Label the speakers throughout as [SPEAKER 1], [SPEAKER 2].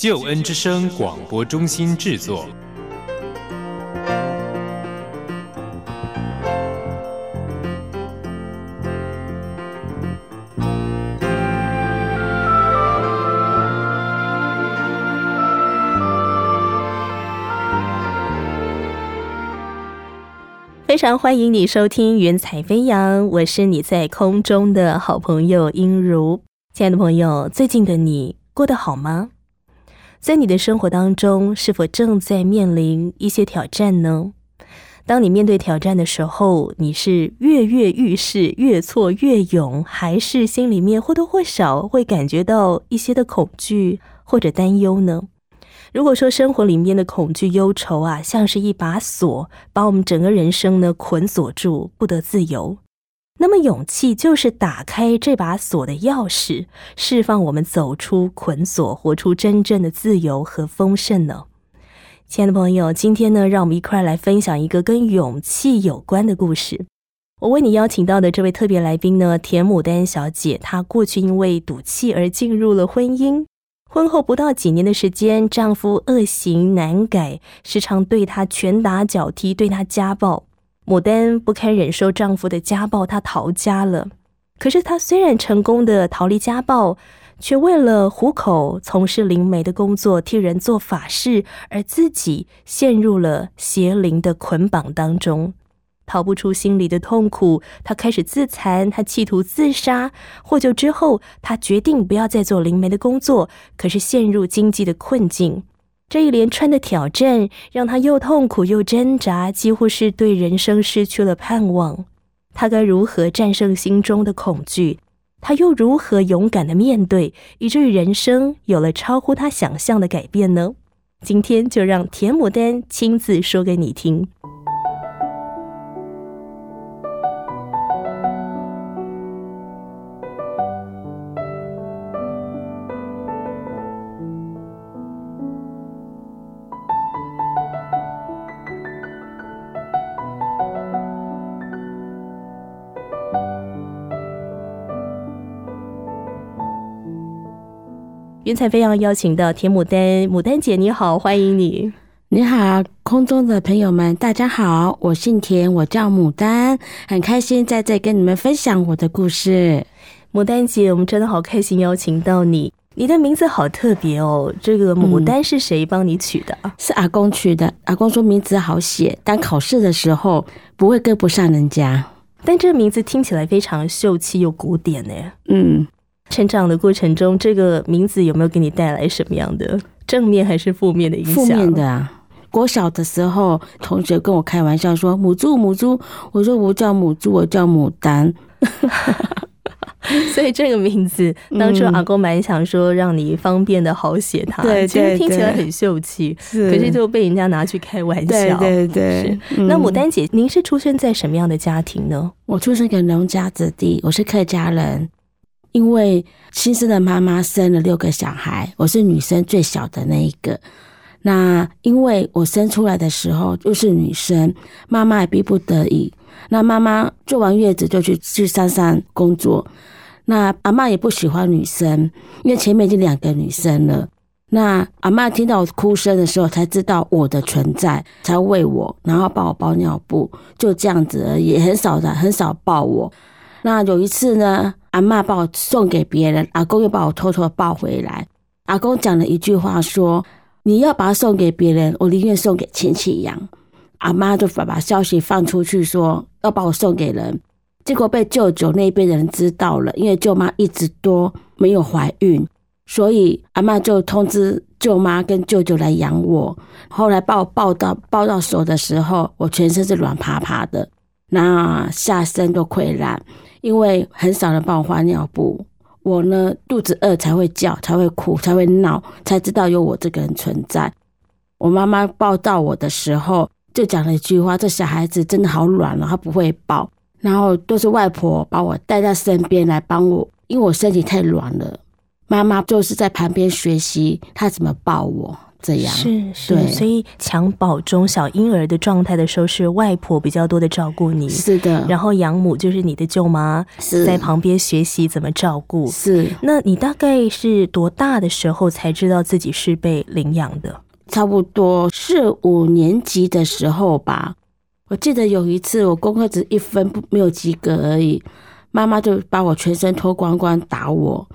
[SPEAKER 1] 救恩之声广播中心制作。
[SPEAKER 2] 非常欢迎你收听《云彩飞扬》，我是你在空中的好朋友音如。亲爱的朋友，最近的你过得好吗？在你的生活当中，是否正在面临一些挑战呢？当你面对挑战的时候，你是跃跃欲试、越挫越勇，还是心里面或多或少会感觉到一些的恐惧或者担忧呢？如果说生活里面的恐惧、忧愁啊，像是一把锁，把我们整个人生呢捆锁住，不得自由。那么，勇气就是打开这把锁的钥匙，释放我们走出捆锁，活出真正的自由和丰盛呢？亲爱的朋友，今天呢，让我们一块来分享一个跟勇气有关的故事。我为你邀请到的这位特别来宾呢，田牡丹小姐，她过去因为赌气而进入了婚姻。婚后不到几年的时间，丈夫恶行难改，时常对她拳打脚踢，对她家暴。牡丹不堪忍受丈夫的家暴，她逃家了。可是她虽然成功的逃离家暴，却为了糊口，从事灵媒的工作，替人做法事，而自己陷入了邪灵的捆绑当中。逃不出心里的痛苦，她开始自残，她企图自杀。获救之后，她决定不要再做灵媒的工作，可是陷入经济的困境。这一连串的挑战让他又痛苦又挣扎，几乎是对人生失去了盼望。他该如何战胜心中的恐惧？他又如何勇敢的面对，以至于人生有了超乎他想象的改变呢？今天就让田牡丹亲自说给你听。云彩飞扬邀请到田牡丹，牡丹姐你好，欢迎你。
[SPEAKER 3] 你好，空中的朋友们，大家好，我姓田，我叫牡丹，很开心在这跟你们分享我的故事。
[SPEAKER 2] 牡丹姐，我们真的好开心邀请到你，你的名字好特别哦。这个牡丹是谁帮你取的？
[SPEAKER 3] 是阿公取的。阿公说名字好写，但考试的时候不会跟不上人家。
[SPEAKER 2] 但这个名字听起来非常秀气又古典呢。
[SPEAKER 3] 嗯。
[SPEAKER 2] 成长的过程中，这个名字有没有给你带来什么样的正面还是负面的影响？
[SPEAKER 3] 负面的啊！国小的时候，同学跟我开玩笑说“母猪，母猪”，我说我叫母猪，我叫牡丹。
[SPEAKER 2] 所以这个名字当初阿公蛮想说让你方便的好写，它对其实听起来很秀气，可是就被人家拿去开玩笑。
[SPEAKER 3] 对对，
[SPEAKER 2] 那牡丹姐，您是出生在什么样的家庭呢？
[SPEAKER 3] 我出生在农家子弟，我是客家人。因为亲生的妈妈生了六个小孩，我是女生最小的那一个。那因为我生出来的时候就是女生，妈妈也逼不得已。那妈妈做完月子就去去山上工作。那阿妈也不喜欢女生，因为前面已经两个女生了。那阿妈听到我哭声的时候，才知道我的存在，才喂我，然后帮我包尿布，就这样子而已，很少的，很少抱我。那有一次呢？阿妈把我送给别人，阿公又把我偷偷抱回来。阿公讲了一句话，说：“你要把它送给别人，我宁愿送给亲戚养。”阿妈就把把消息放出去，说要把我送给人，结果被舅舅那边的人知道了，因为舅妈一直都没有怀孕，所以阿妈就通知舅妈跟舅舅来养我。后来把我抱到抱到手的时候，我全身是软趴趴的，那下身都溃烂。因为很少人帮我换尿布，我呢肚子饿才会叫，才会哭，才会闹，才知道有我这个人存在。我妈妈抱到我的时候，就讲了一句话：“这小孩子真的好软了，他不会抱。”然后都是外婆把我带在身边来帮我，因为我身体太软了。妈妈就是在旁边学习她怎么抱我，这样
[SPEAKER 2] 是是，
[SPEAKER 3] 对
[SPEAKER 2] 所以襁褓中小婴儿的状态的时候，是外婆比较多的照顾你，
[SPEAKER 3] 是的，
[SPEAKER 2] 然后养母就是你的舅妈，在旁边学习怎么照顾。
[SPEAKER 3] 是
[SPEAKER 2] 那你大概是多大的时候才知道自己是被领养的？
[SPEAKER 3] 差不多四五年级的时候吧。我记得有一次我功课只一分不没有及格而已，妈妈就把我全身脱光光打我。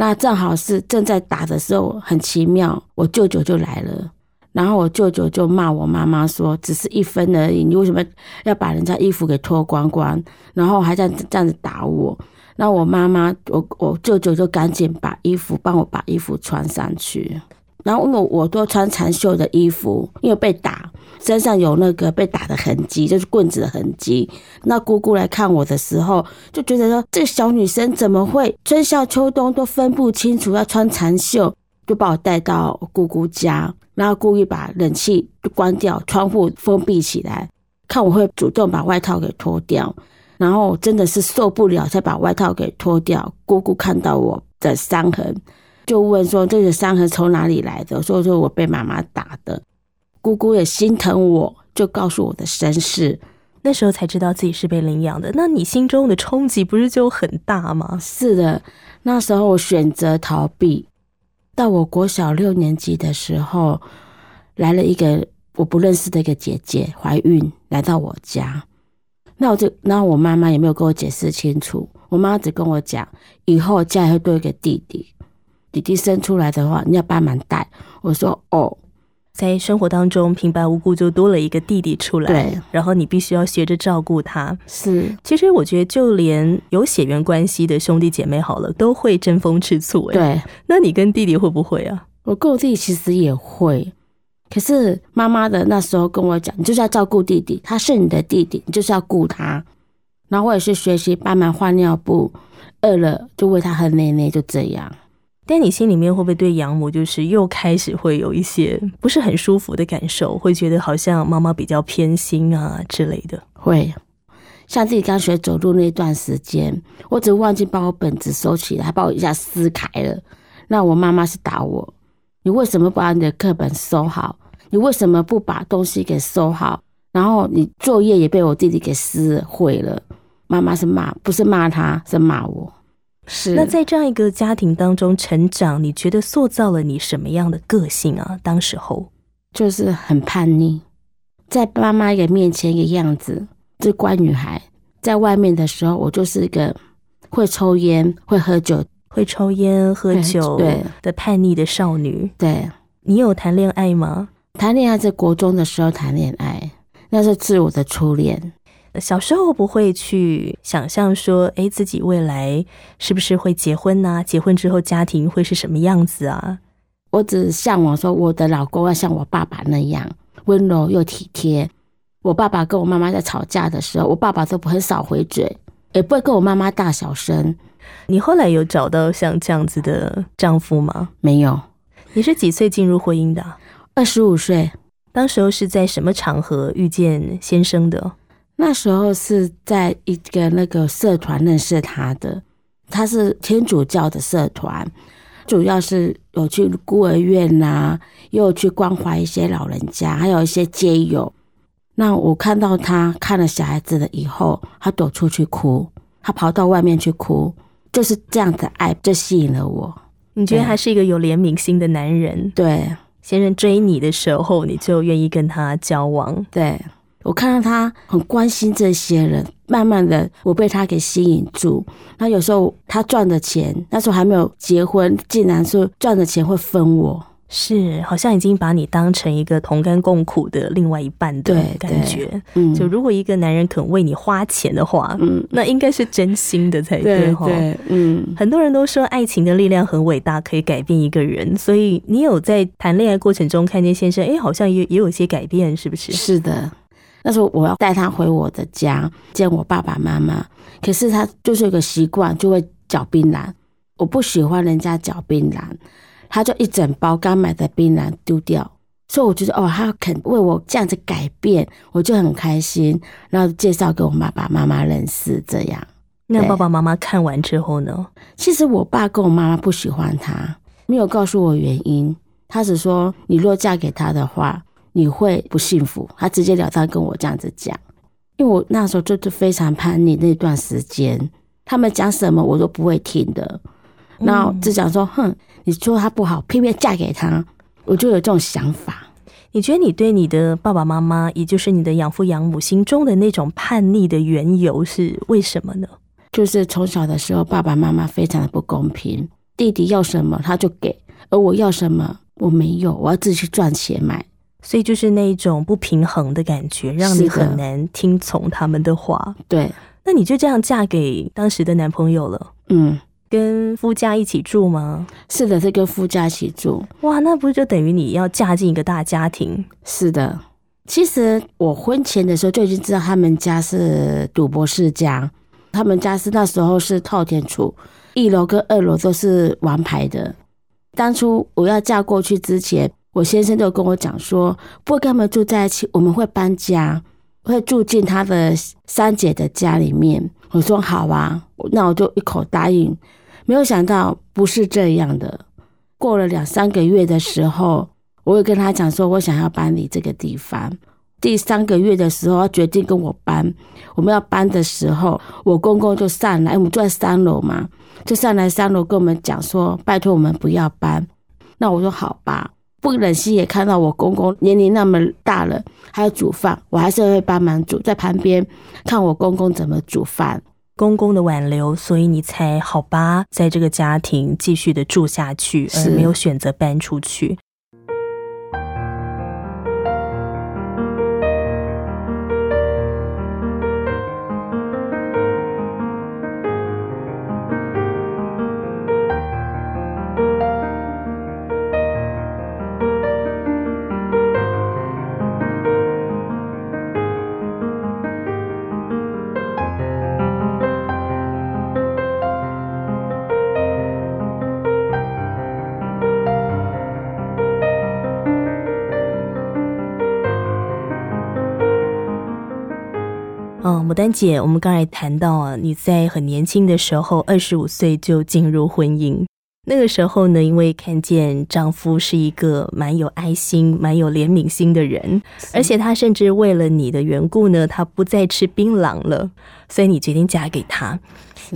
[SPEAKER 3] 那正好是正在打的时候，很奇妙，我舅舅就来了。然后我舅舅就骂我妈妈说：“只是一分而已，你为什么要把人家衣服给脱光光？然后还在这样子打我？”那我妈妈，我我舅舅就赶紧把衣服帮我把衣服穿上去。然后因为我都穿长袖的衣服，因为被打，身上有那个被打的痕迹，就是棍子的痕迹。那姑姑来看我的时候，就觉得说这个小女生怎么会春夏秋冬都分不清楚，要穿长袖，就把我带到姑姑家，然后故意把冷气关掉，窗户封闭起来，看我会主动把外套给脱掉。然后真的是受不了，才把外套给脱掉。姑姑看到我的伤痕，就问说：“这个伤痕从哪里来的？”我说：“说我被妈妈打的。”姑姑也心疼我，就告诉我的身世。
[SPEAKER 2] 那时候才知道自己是被领养的，那你心中的冲击不是就很大吗？
[SPEAKER 3] 是的，那时候我选择逃避。到我国小六年级的时候，来了一个我不认识的一个姐姐，怀孕来到我家。那我就，然后我妈妈也没有跟我解释清楚，我妈只跟我讲，以后家里会多一个弟弟，弟弟生出来的话，你要帮忙带。我说哦，
[SPEAKER 2] 在生活当中平白无故就多了一个弟弟出来，
[SPEAKER 3] 对，
[SPEAKER 2] 然后你必须要学着照顾他。
[SPEAKER 3] 是
[SPEAKER 2] 其实我觉得，就连有血缘关系的兄弟姐妹好了，都会争风吃醋。哎，
[SPEAKER 3] 对。
[SPEAKER 2] 那你跟弟弟会不会啊？
[SPEAKER 3] 我跟我弟弟其实也会，可是妈妈的那时候跟我讲，你就是要照顾弟弟，他是你的弟弟，你就是要顾他。然后我也是学习帮忙换尿布，饿了就喂他喝奶奶，就这样。
[SPEAKER 2] 但你心里面会不会对养母就是又开始会有一些不是很舒服的感受？会觉得好像妈妈比较偏心啊之类的？
[SPEAKER 3] 会，像自己刚学走路那段时间，我只忘记把我本子收起来，还把我一下撕开了。那我妈妈是打我，你为什么不把你的课本收好？你为什么不把东西给收好？然后你作业也被我弟弟给撕毁了。妈妈是骂，不是骂他，是骂我。是
[SPEAKER 2] 那在这样一个家庭当中成长，你觉得塑造了你什么样的个性啊？当时候
[SPEAKER 3] 就是很叛逆，在爸妈一个面前一个样子是乖女孩，在外面的时候我就是一个会抽烟、会喝酒，
[SPEAKER 2] 会抽烟喝酒
[SPEAKER 3] 对
[SPEAKER 2] 的叛逆的少女。
[SPEAKER 3] 对，
[SPEAKER 2] 你有谈恋爱吗？
[SPEAKER 3] 谈恋爱在国中的时候谈恋爱，那是自我的初恋。
[SPEAKER 2] 小时候不会去想象说，哎，自己未来是不是会结婚呐、结婚之后家庭会是什么样子啊？
[SPEAKER 3] 我只向往说，我的老公要像我爸爸那样温柔又体贴。我爸爸跟我妈妈在吵架的时候，我爸爸都不很少回嘴，也不会跟我妈妈大小声。
[SPEAKER 2] 你后来有找到像这样子的丈夫吗？
[SPEAKER 3] 没有，
[SPEAKER 2] 你是几岁进入婚姻的啊？
[SPEAKER 3] 二十五岁
[SPEAKER 2] 当时候是在什么场合遇见先生的？
[SPEAKER 3] 那时候是在一个那个社团认识他的，他是天主教的社团，主要是有去孤儿院呐、又有去关怀一些老人家，还有一些街友。那我看到他看了小孩子了以后，他躲出去哭，他跑到外面去哭，就是这样的爱就吸引了我。
[SPEAKER 2] 你觉得他是一个有怜悯心的男人？
[SPEAKER 3] 对
[SPEAKER 2] 先生追你的时候，你就愿意跟他交往。
[SPEAKER 3] 对，我看到他很关心这些人，慢慢的我被他给吸引住。那有时候他赚的钱，那时候还没有结婚，竟然说赚的钱会分我。
[SPEAKER 2] 是，好像已经把你当成一个同甘共苦的另外一半的感觉。
[SPEAKER 3] 嗯，
[SPEAKER 2] 就如果一个男人肯为你花钱的话，
[SPEAKER 3] 嗯，
[SPEAKER 2] 那应该是真心的才哈。
[SPEAKER 3] 对对，嗯，
[SPEAKER 2] 很多人都说爱情的力量很伟大，可以改变一个人。所以你有在谈恋爱过程中看见先生，哎，好像也也有一些改变，是不是？
[SPEAKER 3] 是的。那时候我要带他回我的家见我爸爸妈妈，可是他就是有个习惯，就会嚼槟榔。我不喜欢人家嚼槟榔，他就一整包刚买的槟榔丢掉。所以我觉得哦，他肯为我这样子改变，我就很开心。然后介绍给我爸爸妈妈认识，这样。
[SPEAKER 2] 那爸爸妈妈看完之后呢？
[SPEAKER 3] 其实我爸跟我妈妈不喜欢他，没有告诉我原因。他只说你若嫁给他的话，你会不幸福。他直截了当跟我这样子讲。因为我那时候就是非常叛逆那段时间，他们讲什么我都不会听的，然后只想说哼，你说他不好，偏偏嫁给他，我就有这种想法。
[SPEAKER 2] 你觉得你对你的爸爸妈妈，也就是你的养父养母心中的那种叛逆的缘由是为什么呢？
[SPEAKER 3] 就是从小的时候，爸爸妈妈非常的不公平，弟弟要什么他就给，而我要什么我没有，我要自己去赚钱买。
[SPEAKER 2] 所以就是那一种不平衡的感觉，让你很难听从他们的话。
[SPEAKER 3] 对，
[SPEAKER 2] 那你就这样嫁给当时的男朋友了，
[SPEAKER 3] 嗯，
[SPEAKER 2] 跟夫家一起住吗？
[SPEAKER 3] 是的，是跟夫家一起住。
[SPEAKER 2] 哇，那不是就等于你要嫁进一个大家庭？
[SPEAKER 3] 是的，其实我婚前的时候就已经知道他们家是赌博世家，他们家是那时候是套田厝，一楼跟二楼都是玩牌的。当初我要嫁过去之前，我先生就跟我讲说，不跟他们住在一起，我们会搬家，会住进他的三姐的家里面。我说好啊，那我就一口答应。没有想到不是这样的，过了两三个月的时候，我有跟他讲说，我想要搬离这个地方。第三个月的时候，他决定跟我搬。我们要搬的时候，我公公就上来，我们住在三楼嘛，就上来三楼跟我们讲说，拜托我们不要搬。那我说好吧，不忍心也看到我公公年龄那么大了，还要煮饭，我还是会帮忙煮，在旁边看我公公怎么煮饭。
[SPEAKER 2] 公公的挽留，所以你才好吧，在这个家庭继续的住下去，而没有选择搬出去。牡丹姐，我们刚才谈到啊，你在很年轻的时候，二十五岁就进入婚姻。那个时候呢，因为看见丈夫是一个蛮有爱心、蛮有怜悯心的人，而且他甚至为了你的缘故呢，他不再吃槟榔了，所以你决定嫁给他。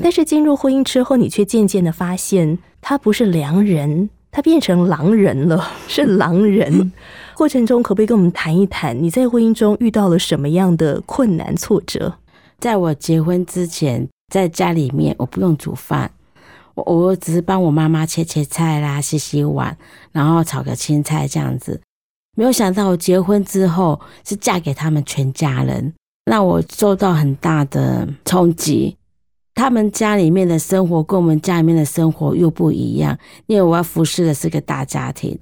[SPEAKER 2] 但是进入婚姻之后，你却渐渐的发现，他不是良人，他变成狼人了，是狼人。过程中，可不可以跟我们谈一谈你在婚姻中遇到了什么样的困难挫折？
[SPEAKER 3] 在我结婚之前，在家里面我不用煮饭，我我只是帮我妈妈切切菜啦、洗洗碗，然后炒个青菜这样子。没有想到我结婚之后是嫁给他们全家人，让我受到很大的冲击。他们家里面的生活跟我们家里面的生活又不一样，因为我要服侍的是个大家庭，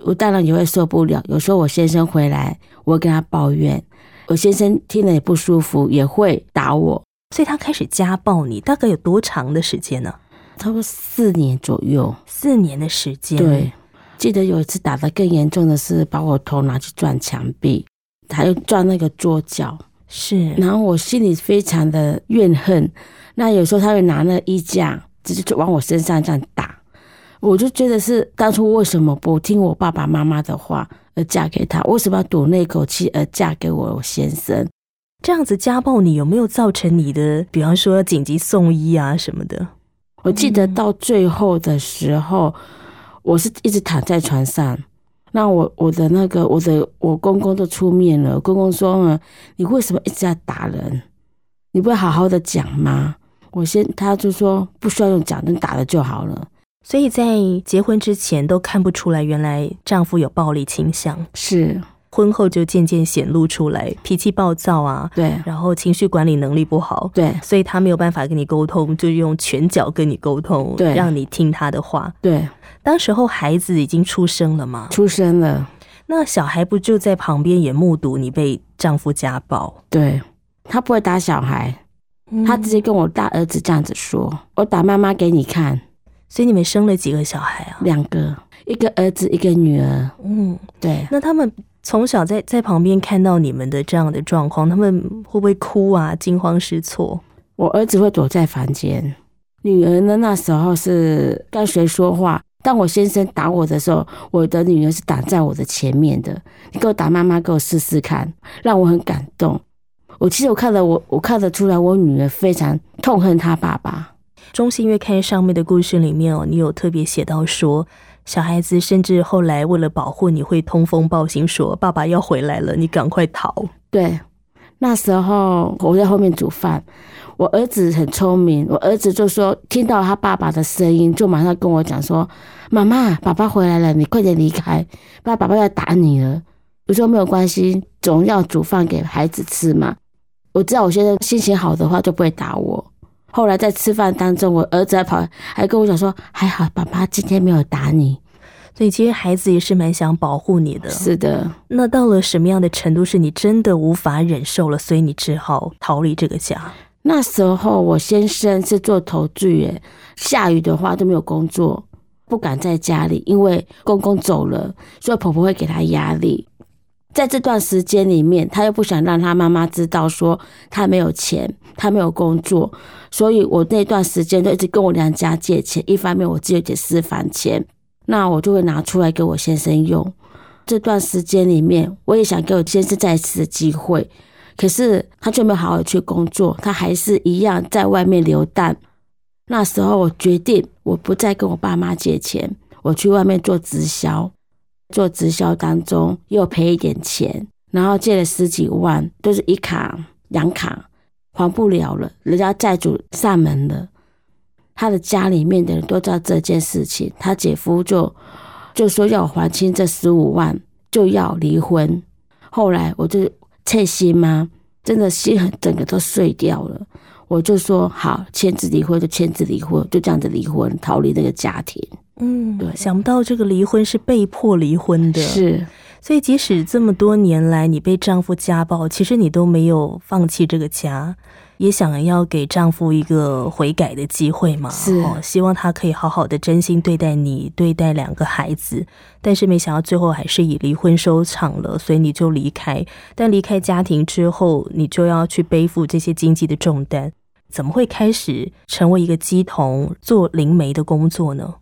[SPEAKER 3] 我当然也会受不了。有时候我先生回来，我会跟他抱怨，我先生听了也不舒服，也会打我。
[SPEAKER 2] 所以他开始家暴你，大概有多长的时间呢？
[SPEAKER 3] 差不多四年左右。
[SPEAKER 2] 四年的时间。
[SPEAKER 3] 对，记得有一次打得更严重的是把我头拿去撞墙壁，还有撞那个桌角，
[SPEAKER 2] 是。
[SPEAKER 3] 然后我心里非常的怨恨。那有时候他会拿那衣架，直接就往我身上这样打，我就觉得是当初为什么不听我爸爸妈妈的话而嫁给他？为什么要赌那口气而嫁给我先生？
[SPEAKER 2] 这样子家暴你有没有造成你的，比方说紧急送医啊什么的？
[SPEAKER 3] 我记得到最后的时候，我是一直躺在床上。那我我的那个我的我公公都出面了，公公说：“呢，你为什么一直在打人？你不会好好的讲吗？”我先他就说不需要用讲，能打了就好了。
[SPEAKER 2] 所以在结婚之前都看不出来，原来丈夫有暴力倾向，
[SPEAKER 3] 是
[SPEAKER 2] 婚后就渐渐显露出来，脾气暴躁啊，
[SPEAKER 3] 对
[SPEAKER 2] 然后情绪管理能力不好，
[SPEAKER 3] 对
[SPEAKER 2] 所以他没有办法跟你沟通，就用拳脚跟你沟通，
[SPEAKER 3] 对
[SPEAKER 2] 让你听他的话。
[SPEAKER 3] 对，
[SPEAKER 2] 当时候孩子已经出生了嘛，
[SPEAKER 3] 出生了，
[SPEAKER 2] 那小孩不就在旁边也目睹你被丈夫家暴？
[SPEAKER 3] 对他不会打小孩，他直接跟我大儿子这样子说：“我打妈妈给你看。
[SPEAKER 2] 所以你们生了几个小孩啊？
[SPEAKER 3] 两个，一个儿子，一个女儿。
[SPEAKER 2] 嗯，
[SPEAKER 3] 对，
[SPEAKER 2] 那他们从小在在旁边看到你们的这样的状况，他们会不会哭啊？惊慌失措？
[SPEAKER 3] 我儿子会躲在房间，女儿呢那时候是跟谁说话？当我先生打我的时候，我的女儿是挡在我的前面的。你给我打妈妈，给我试试看，让我很感动。我其实我看了我我看得出来，我女儿非常痛恨她爸爸。
[SPEAKER 2] 中信月刊上面的故事里面哦，你有特别写到说，小孩子甚至后来为了保护你会通风报信，说爸爸要回来了，你赶快逃。
[SPEAKER 3] 对，那时候我在后面煮饭，我儿子很聪明，我儿子就说听到他爸爸的声音，就马上跟我讲说：“妈妈，爸爸回来了，你快点离开，爸爸爸要打你了。”我说没有关系，总要煮饭给孩子吃嘛。我知道我现在心情好的话就不会打我。后来在吃饭当中，我儿子还跑还跟我讲说：“还好，爸爸今天没有打你。
[SPEAKER 2] 所以其实孩子也是蛮想保护你的。”
[SPEAKER 3] 是的，
[SPEAKER 2] 那到了什么样的程度是你真的无法忍受了，所以你只好逃离这个家？
[SPEAKER 3] 那时候我先生是做投剧，耶，下雨的话都没有工作，不敢在家里，因为公公走了，所以婆婆会给他压力。在这段时间里面，他又不想让他妈妈知道说他没有钱，他没有工作，所以我那段时间都一直跟我娘家借钱。一方面我自己有点私房钱，那我就会拿出来给我先生用。这段时间里面，我也想给我先生再一次的机会，可是他就没有好好去工作，他还是一样在外面流荡。那时候我决定，我不再跟我爸妈借钱，我去外面做直销。做直销当中又赔一点钱，然后借了十几万，都是一卡两卡还不了了，人家债主上门了，他的家里面的人都知道这件事情，他姐夫就就说要还清这十五万，就要离婚。后来我就切心吗？真的心整个都碎掉了。我就说好，签字离婚就签字离婚，就这样子离婚，逃离那个家庭。
[SPEAKER 2] 嗯，对，想不到这个离婚是被迫离婚的，
[SPEAKER 3] 是，
[SPEAKER 2] 所以即使这么多年来你被丈夫家暴，其实你都没有放弃这个家，也想要给丈夫一个悔改的机会嘛，
[SPEAKER 3] 是，
[SPEAKER 2] 希望他可以好好的真心对待你，对待两个孩子，但是没想到最后还是以离婚收场了，所以你就离开，但离开家庭之后，你就要去背负这些经济的重担，怎么会开始成为一个鸡童做灵媒的工作呢？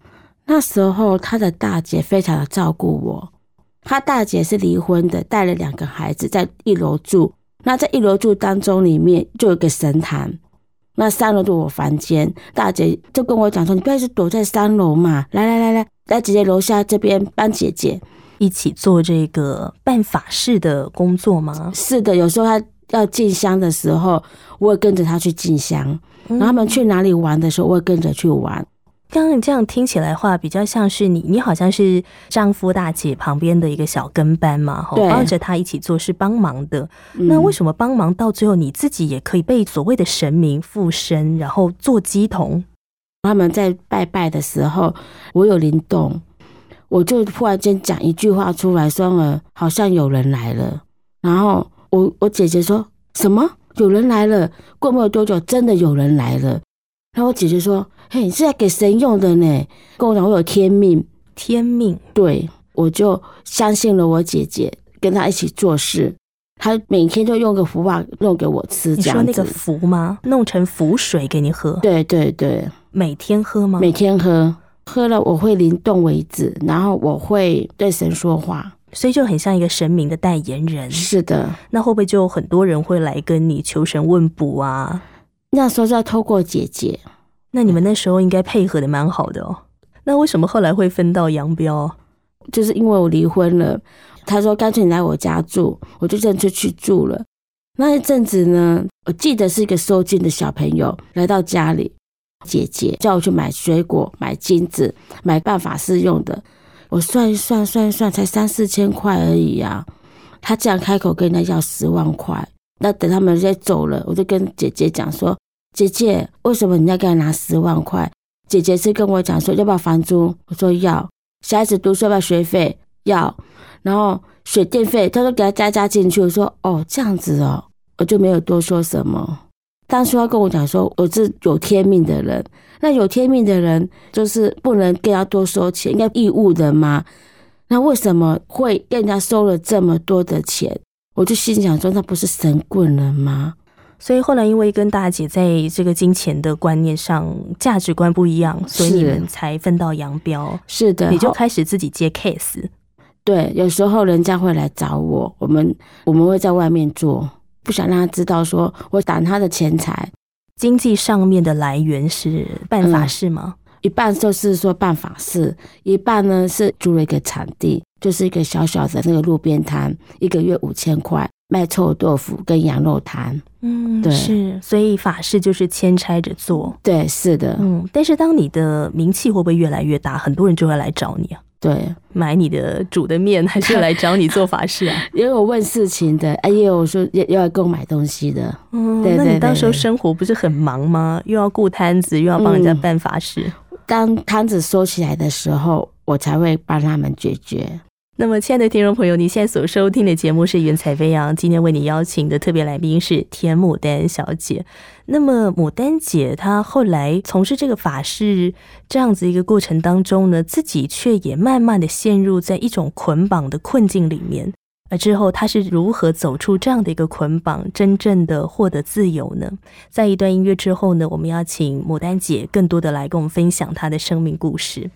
[SPEAKER 3] 那时候，他的大姐非常的照顾我。他大姐是离婚的，带了两个孩子在一楼住。那在一楼住当中，里面就有个神坛。那三楼就我房间，大姐就跟我讲说：“你不要是躲在三楼嘛，来来来来，来姐姐楼下这边帮姐姐
[SPEAKER 2] 一起做这个办法事的工作吗？”
[SPEAKER 3] 是的，有时候他要进香的时候，我会跟着他去进香。然后他们去哪里玩的时候，我会跟着去玩。
[SPEAKER 2] 刚刚这样听起来话，比较像是你，你好像是丈夫大姐旁边的一个小跟班嘛，哈，帮着他一起做事帮忙的。那为什么帮忙到最后你自己也可以被所谓的神明附身，然后做鸡童？
[SPEAKER 3] 他们在拜拜的时候，我有灵动，我就忽然间讲一句话出来，说了好像有人来了。然后我我姐姐说什么？有人来了？过没有多久，真的有人来了。然后我姐姐说。嘿，是在给神用的呢。跟我讲，我有天命，
[SPEAKER 2] 天命。
[SPEAKER 3] 对，我就相信了我姐姐，跟她一起做事。她每天就用个符把弄给我吃。
[SPEAKER 2] 你说那个符吗？弄成符水给你喝？
[SPEAKER 3] 对对对，
[SPEAKER 2] 每天喝吗？
[SPEAKER 3] 每天喝，喝了我会灵动为止，然后我会对神说话，
[SPEAKER 2] 所以就很像一个神明的代言人。
[SPEAKER 3] 是的，
[SPEAKER 2] 那会不会就很多人会来跟你求神问卜啊？
[SPEAKER 3] 那时候要透过姐姐。
[SPEAKER 2] 那你们那时候应该配合的蛮好的哦。那为什么后来会分道扬镳？
[SPEAKER 3] 就是因为我离婚了。他说干脆你来我家住，我就这样就去住了。那一阵子呢，我记得是一个收金的小朋友来到家里，姐姐叫我去买水果、买金子、买办法事用的。我算一算，算一算，才三四千块而已呀。他竟然开口跟人家要十万块。那等他们在走了，我就跟姐姐讲说。姐姐，为什么你要给他拿十万块？姐姐是跟我讲说要不要房租，我说要。小孩子读书要不要学费？要。然后水电费，他说给他加加进去。我说哦，这样子哦，我就没有多说什么。当初他跟我讲说，我是有天命的人，那有天命的人就是不能跟他多收钱，应该义务的吗？那为什么会跟人家收了这么多的钱？我就心想说，那不是神棍了吗？
[SPEAKER 4] 所以后来因为跟大姐在这个金钱的观念上价值观不一样，所以你们才分道扬镳。
[SPEAKER 3] 是的，
[SPEAKER 4] 你就开始自己接 case。
[SPEAKER 3] 对，有时候人家会来找我，我们我们会在外面做，不想让他知道说我挡他的钱财。
[SPEAKER 4] 经济上面的来源是办法事吗？
[SPEAKER 3] 一半就是说办法事，一半呢是租了一个场地，就是一个小小的那个路边摊，一个月五千块。卖臭豆腐跟羊肉摊，
[SPEAKER 4] 嗯，对，是，所以法事就是牵差着做，
[SPEAKER 3] 对，是的，
[SPEAKER 4] 嗯，但是当你的名气会不会越来越大，很多人就会来找你啊？
[SPEAKER 3] 对，
[SPEAKER 4] 买你的煮的面，还是来找你做法事啊？
[SPEAKER 3] 也有问事情的，哎，也有说要要购买东西的，
[SPEAKER 4] 嗯，那你到时候生活不是很忙吗？又要顾摊子，又要帮人家办法事，
[SPEAKER 3] 当摊子收起来的时候，我才会帮他们解决。
[SPEAKER 4] 那么，亲爱的听众朋友，你现在所收听的节目是《云彩飞扬》，今天为你邀请的特别来宾是田牡丹小姐。那么，牡丹姐她后来从事这个法事这样子一个过程当中呢，自己却也慢慢的陷入在一种捆绑的困境里面。而之后，她是如何走出这样的一个捆绑，真正的获得自由呢？在一段音乐之后呢，我们要请牡丹姐更多的来跟我们分享她的生命故事。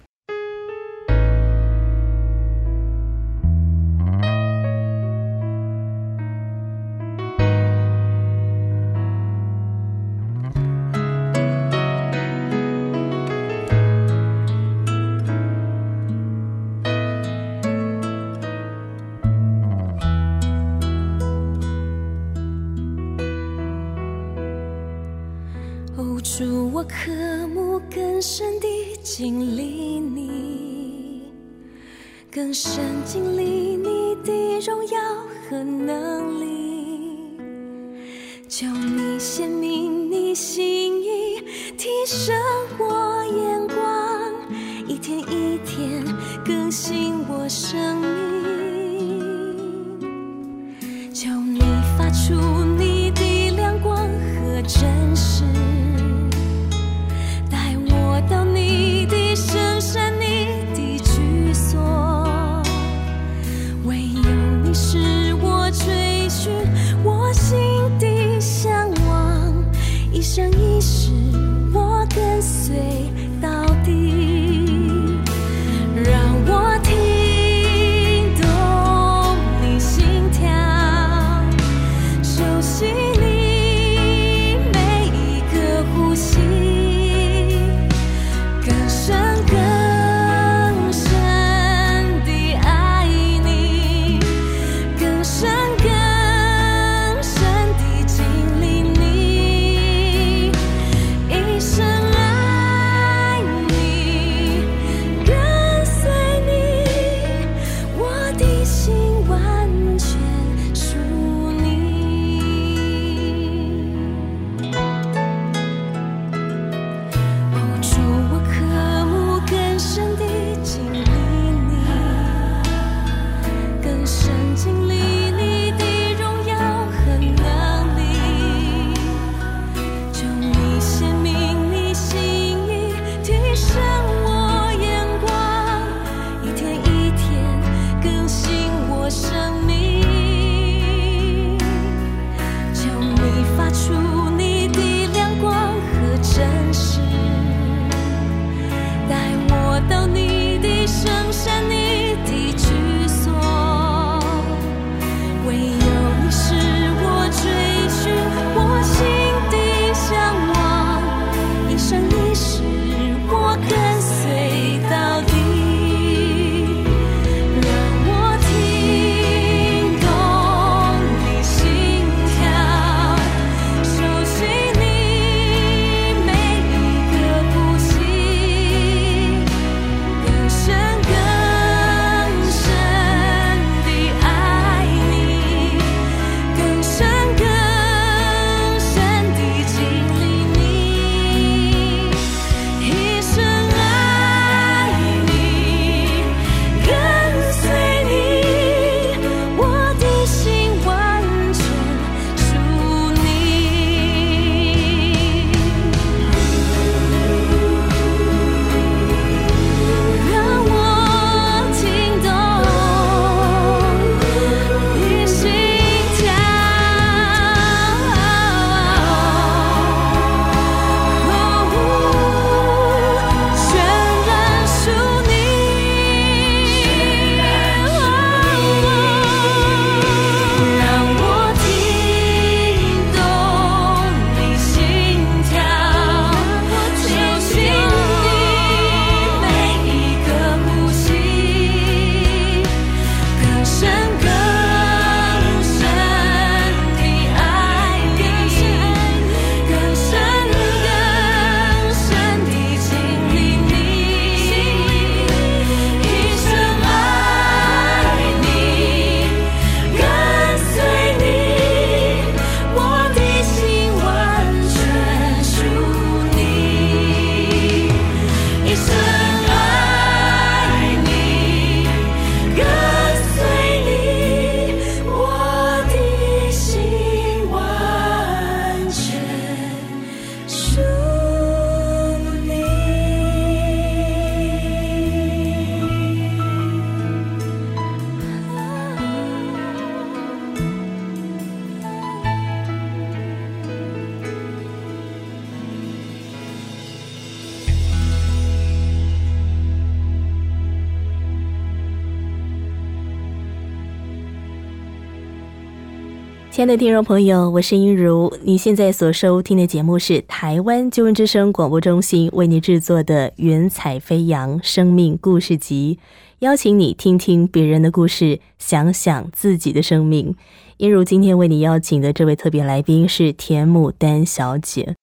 [SPEAKER 2] 亲爱的听众朋友，我是音如。你现在所收听的节目是台湾救援之声广播中心为你制作的《云彩飞扬生命故事集》，邀请你听听别人的故事，想想自己的生命。音如今天为你邀请的这位特别来宾是田牡丹小姐。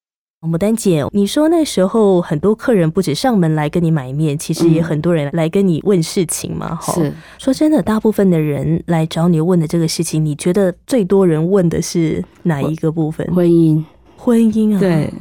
[SPEAKER 2] 牡丹姐，你说那时候很多客人不止上门来跟你买面，其实也很多人来跟你问事情嘛。哈、
[SPEAKER 3] 是
[SPEAKER 2] 说真的，大部分的人来找你问的这个事情，你觉得最多人问的是哪一个部分？
[SPEAKER 3] 婚姻，
[SPEAKER 2] 婚姻啊，
[SPEAKER 3] 对，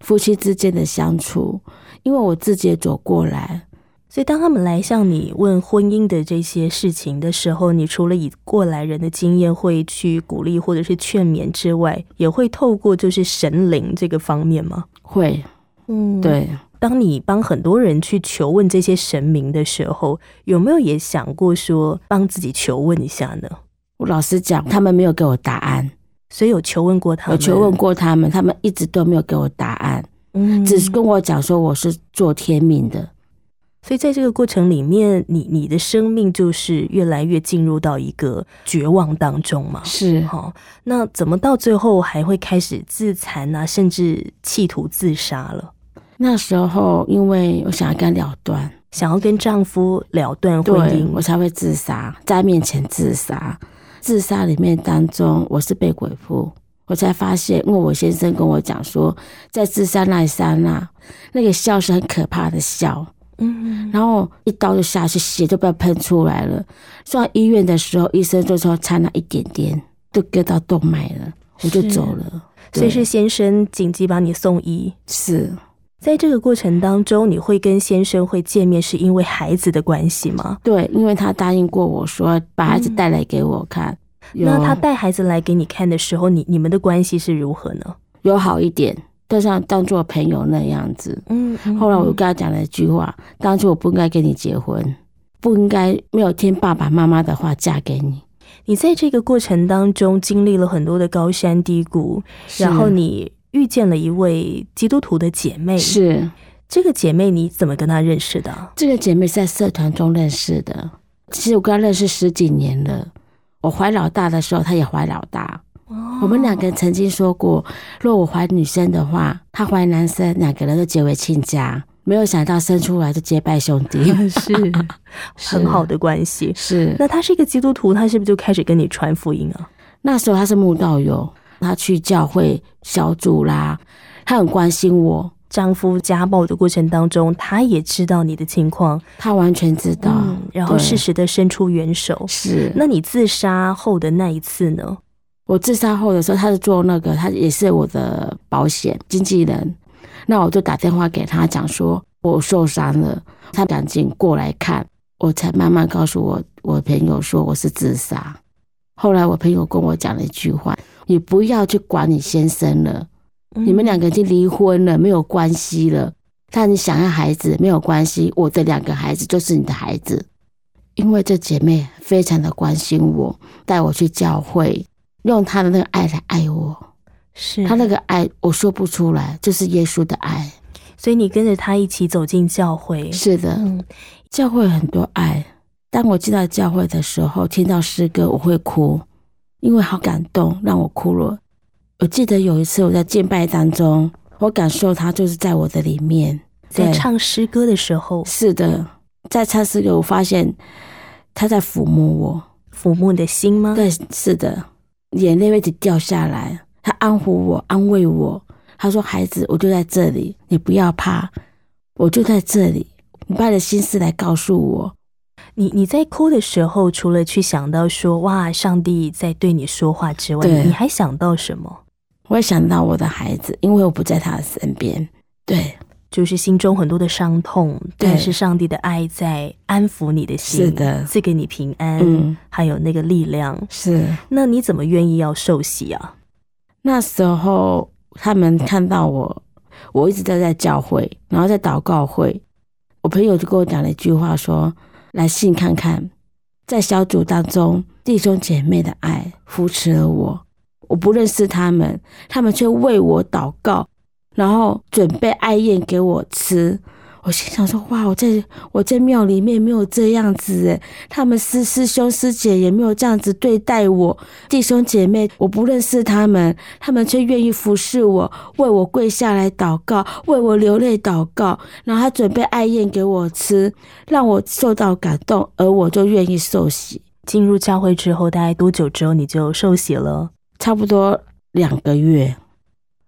[SPEAKER 3] 夫妻之间的相处，因为我自己也走过来，
[SPEAKER 2] 所以当他们来向你问婚姻的这些事情的时候，你除了以过来人的经验会去鼓励或者是劝勉之外，也会透过就是神灵这个方面吗？
[SPEAKER 3] 会，
[SPEAKER 2] 嗯，。
[SPEAKER 3] 对，
[SPEAKER 2] 当你帮很多人去求问这些神明的时候，有没有也想过说帮自己求问一下呢？
[SPEAKER 3] 我老实讲，他们没有给我答案，
[SPEAKER 2] 所以有求问过他们，
[SPEAKER 3] 我求问，过他们，他们一直都没有给我答案，
[SPEAKER 2] 嗯。
[SPEAKER 3] 只是跟我讲说我是做天命的，
[SPEAKER 2] 所以在这个过程里面，你你的生命就是越来越进入到一个绝望当中嘛。
[SPEAKER 3] 是
[SPEAKER 2] 好、那怎么到最后还会开始自残啊，甚至企图自杀了？
[SPEAKER 3] 那时候因为我想要跟他了断，
[SPEAKER 2] 想要跟丈夫了断婚姻，
[SPEAKER 3] 我才会自杀，在他面前自杀。自杀里面当中，我是被鬼附，我才发现，因为我先生跟我讲说，在自杀那一刹那，那个笑是很可怕的笑，
[SPEAKER 2] 嗯，
[SPEAKER 3] 然后一刀就下去，血就被喷出来了。送到医院的时候，医生就说差那一点点，就割到动脉了，我就走了。
[SPEAKER 2] 所以是先生紧急把你送医。
[SPEAKER 3] 是
[SPEAKER 2] 在这个过程当中，你会跟先生会见面，是因为孩子的关系吗？
[SPEAKER 3] 对，因为他答应过我说把孩子带来给我看，有
[SPEAKER 2] 那他带孩子来给你看的时候，你你们的关系是如何呢？
[SPEAKER 3] 有好一点，就像当做朋友那样子。
[SPEAKER 2] 嗯，
[SPEAKER 3] 后来我就跟他讲了一句话：当初我不应该跟你结婚，不应该没有听爸爸妈妈的话嫁给你。
[SPEAKER 2] 你在这个过程当中经历了很多的高山低谷，然后你遇见了一位基督徒的姐妹，
[SPEAKER 3] 是
[SPEAKER 2] 这个姐妹你怎么跟她认识的？
[SPEAKER 3] 这个姐妹在社团中认识的，其实我跟她认识十几年了。我怀老大的时候，她也怀老大。我们两个人曾经说过，若我怀女生的话，她怀男生，两个人都结为亲家。没有想到生出来就结拜兄弟，
[SPEAKER 2] 是很好的关系。
[SPEAKER 3] 是
[SPEAKER 2] 那他是一个基督徒，他是不是就开始跟你传福音啊？
[SPEAKER 3] 那时候他是慕道友，他去教会小组啦，他很关心我，
[SPEAKER 2] 丈夫家暴的过程当中，他也知道你的情况，
[SPEAKER 3] 他完全知道，
[SPEAKER 2] 嗯，然后适时的伸出援手。
[SPEAKER 3] 是。
[SPEAKER 2] 那你自杀后的那一次呢？
[SPEAKER 3] 我自杀后的时候，他是做那个，他也是我的保险经纪人。那我就打电话给他讲说，我受伤了，他赶紧过来看，我才慢慢告诉我我朋友说我是自杀。后来我朋友跟我讲了一句话：你不要去管你先生了，你们两个已经离婚了，没有关系了。但你想要孩子没有关系，我的两个孩子就是你的孩子。因为这姐妹非常的关心我，带我去教会，用他的那个爱来爱我。
[SPEAKER 2] 是
[SPEAKER 3] 他那个爱我说不出来，就是耶稣的爱。
[SPEAKER 2] 所以你跟着他一起走进教会。
[SPEAKER 3] 是的，
[SPEAKER 2] 嗯，
[SPEAKER 3] 教会很多爱。当我进到教会的时候，听到诗歌我会哭，因为好感动，让我哭了。我记得有一次我在敬拜当中，我感受他就是在我的里面，
[SPEAKER 2] 在唱诗歌的时候，
[SPEAKER 3] 是的，在唱诗歌，我发现他在抚摸我，
[SPEAKER 2] 抚摸你的心吗？，
[SPEAKER 3] 对，是的，眼泪会一直掉下来。他安抚我，安慰我。他说：“孩子，我就在这里，你不要怕，我就在这里。你把你的心思来告诉我。
[SPEAKER 2] 你你在哭的时候，除了去想到说哇，上帝在对你说话之外，你还想到什么？
[SPEAKER 3] 我也想到我的孩子，因为我不在他的身边。对，
[SPEAKER 2] 就是心中很多的伤痛，但是上帝的爱在安抚你的心，
[SPEAKER 3] 是的
[SPEAKER 2] 赐给你平安，
[SPEAKER 3] 嗯，
[SPEAKER 2] 还有那个力量。
[SPEAKER 3] 是
[SPEAKER 2] 那你怎么愿意要受洗啊？
[SPEAKER 3] 那时候他们看到我，我一直都在教会，然后在祷告会。我朋友就跟我讲了一句话说：“来信看看，在小组当中，弟兄姐妹的爱扶持了我。我不认识他们，他们却为我祷告，然后准备爱宴给我吃。我我心想说：哇，我在我在庙里面没有这样子诶，他们师师兄师姐也没有这样子对待我，弟兄姐妹我不认识他们，他们却愿意服侍我，为我跪下来祷告，为我流泪祷告，然后他准备爱宴给我吃，让我受到感动，而我就愿意受洗。
[SPEAKER 2] 进入教会之后，大概多久之后你就受洗了？
[SPEAKER 3] 差不多两个月，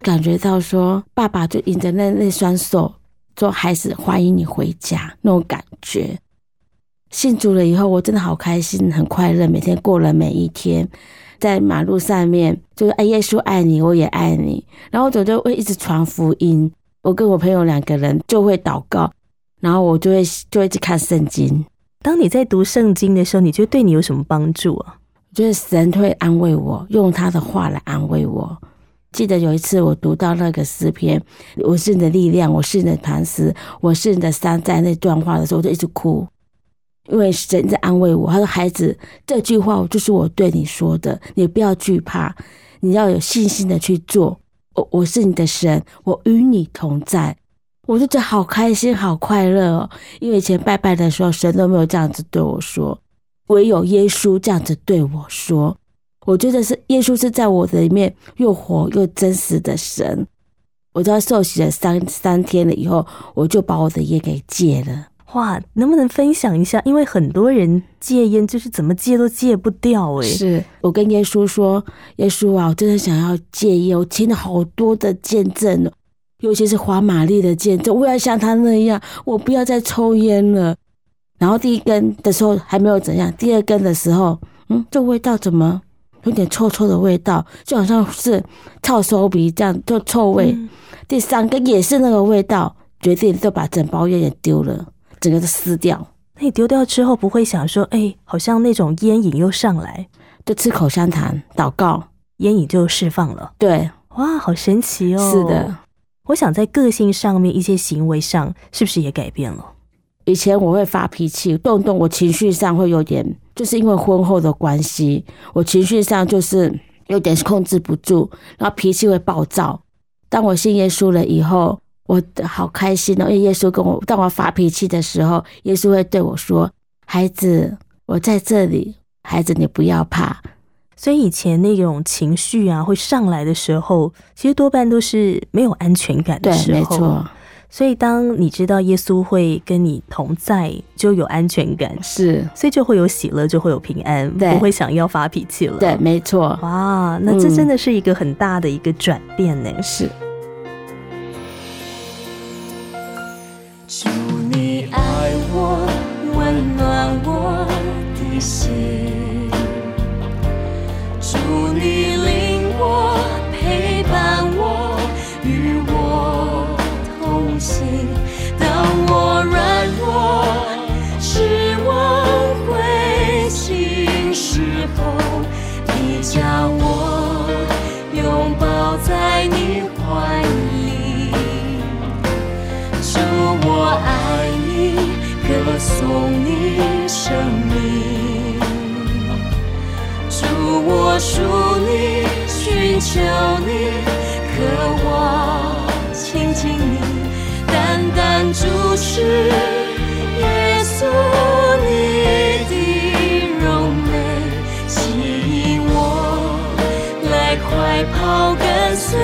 [SPEAKER 3] 感觉到说爸爸就引着那那双手。说孩子欢迎你回家那种感觉，信主了以后，我真的好开心，很快乐，每天过了每一天，在马路上面就是哎，耶稣爱你，我也爱你，然后我就会一直传福音。我跟我朋友两个人就会祷告，然后我就会就会去看圣经。
[SPEAKER 2] 当你在读圣经的时候，你觉得对你有什么帮助啊？
[SPEAKER 3] 就是神会安慰我，用他的话来安慰我。记得有一次我读到那个诗篇，我是你的力量，我是你的磐石，我是你的山寨那段话的时候，我就一直哭，因为神在安慰我。他说：“孩子，这句话就是我对你说的，你不要惧怕，你要有信心的去做。我我是你的神，我与你同在。”我就觉得好开心，好快乐哦。因为以前拜拜的时候，神都没有这样子对我说，唯有耶稣这样子对我说。我觉得是耶稣是在我的里面又活又真实的神。我知道受洗了三三天了以后，我就把我的烟给戒了。
[SPEAKER 2] 哇，能不能分享一下？因为很多人戒烟就是怎么戒都戒不掉哎。
[SPEAKER 3] 是我跟耶稣说：“耶稣啊，我真的想要戒烟。我听了好多的见证了，尤其是华玛丽的见证。我要像他那样，我不要再抽烟了。然后第一根的时候还没有怎样，第二根的时候，嗯，这味道怎么？”有点臭臭的味道，就好像是臭手鼻这样，就臭味。第三个也是那个味道，决定就把整包烟也丢了，整个都撕掉。
[SPEAKER 2] 那你丢掉之后，不会想说，哎，好像那种烟瘾又上来，
[SPEAKER 3] 就吃口香糖，祷告，
[SPEAKER 2] 烟瘾就释放了。
[SPEAKER 3] 对，
[SPEAKER 2] 哇，好神奇哦。
[SPEAKER 3] 是的，
[SPEAKER 2] 我想在个性上面，一些行为上，是不是也改变了？
[SPEAKER 3] 以前我会发脾气，动不动我情绪上会有点，就是因为婚后的关系，我情绪上就是有点控制不住，然后脾气会暴躁。当我信耶稣了以后，我好开心哦，因为耶稣跟我，当我发脾气的时候，耶稣会对我说：“孩子，我在这里，孩子你不要怕。”
[SPEAKER 2] 所以以前那种情绪啊会上来的时候，其实多半都是没有安全感的时
[SPEAKER 3] 候。对，没错。
[SPEAKER 2] 所以，当你知道耶稣会跟你同在，就有安全感，
[SPEAKER 3] 是，
[SPEAKER 2] 所以就会有喜乐，就会有平安，不会想要发脾气了。
[SPEAKER 3] 对，没错。
[SPEAKER 2] 哇，那这真的是一个很大的一个转变呢。
[SPEAKER 3] 是。
[SPEAKER 4] 祝你爱我，温暖我的心。祝你你，歌颂你生命。祝我属你，寻求你，渴望亲近你。单单注视耶稣，你的容美吸引我，来快跑跟随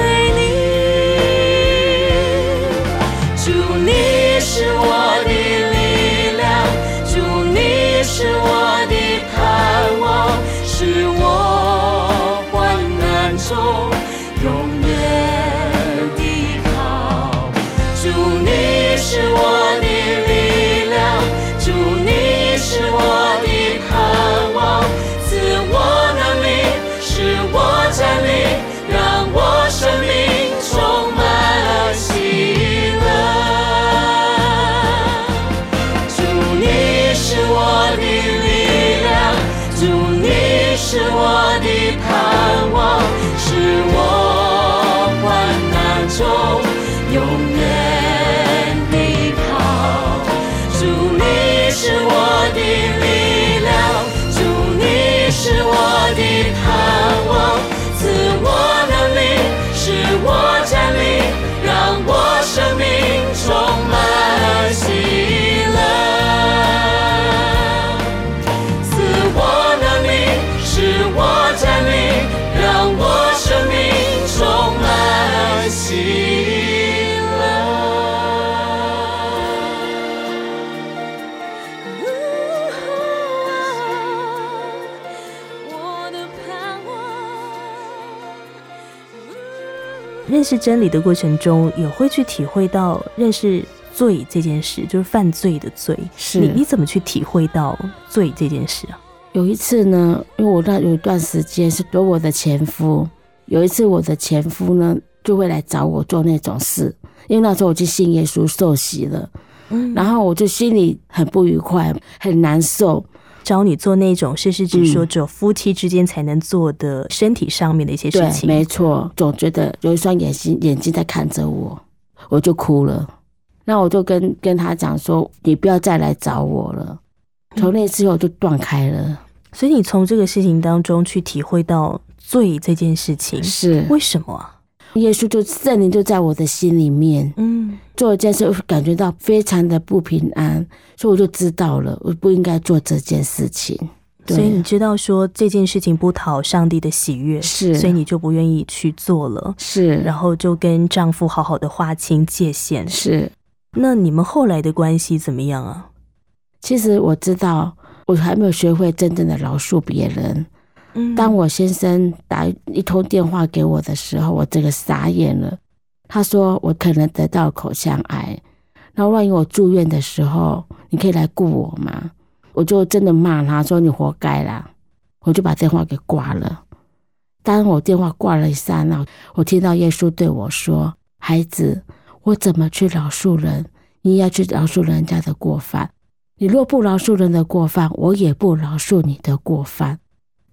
[SPEAKER 2] 认识真理的过程中，也会去体会到认识罪这件事，就是犯罪的罪。
[SPEAKER 3] 是
[SPEAKER 2] 你你怎么去体会到罪这件事啊？
[SPEAKER 3] 有一次呢，因为我那有一段时间是躲我的前夫，有一次我的前夫呢就会来找我做那种事，因为那时候我去信耶稣受洗了，
[SPEAKER 2] 嗯
[SPEAKER 3] 然后我就心里很不愉快，很难受。
[SPEAKER 2] 找你做那种事，是指说
[SPEAKER 3] 嗯
[SPEAKER 2] 只有夫妻之间才能做的身体上面的一些事，情。
[SPEAKER 3] 没错，总觉得有一双眼睛眼睛在看着我，我就哭了。那我就跟跟他讲说，你不要再来找我了。从那之后就断开了。
[SPEAKER 2] 所以你从这个事情当中去体会到罪这件事情，
[SPEAKER 3] 是
[SPEAKER 2] 为什么啊？
[SPEAKER 3] 耶稣就圣灵就在我的心里面，
[SPEAKER 2] 嗯，
[SPEAKER 3] 做一件事，我感觉到非常的不平安，所以我就知道了，我不应该做这件事情。对
[SPEAKER 2] 所以你知道说这件事情不讨上帝的喜悦，
[SPEAKER 3] 是
[SPEAKER 2] 所以你就不愿意去做了，
[SPEAKER 3] 是，
[SPEAKER 2] 然后就跟丈夫好好的划清界限。
[SPEAKER 3] 是，
[SPEAKER 2] 那你们后来的关系怎么样啊？
[SPEAKER 3] 其实我知道，我还没有学会真正的饶恕别人。当我先生打一通电话给我的时候，我这个傻眼了。他说我可能得到口腔癌，然后万一我住院的时候，你可以来顾我吗？我就真的骂他说你活该啦，我就把电话给挂了。当我电话挂了一刹那，我听到耶稣对我说：“孩子，我怎么去饶恕人？你要去饶恕人家的过犯。你若不饶恕人的过犯，我也不饶恕你的过犯。”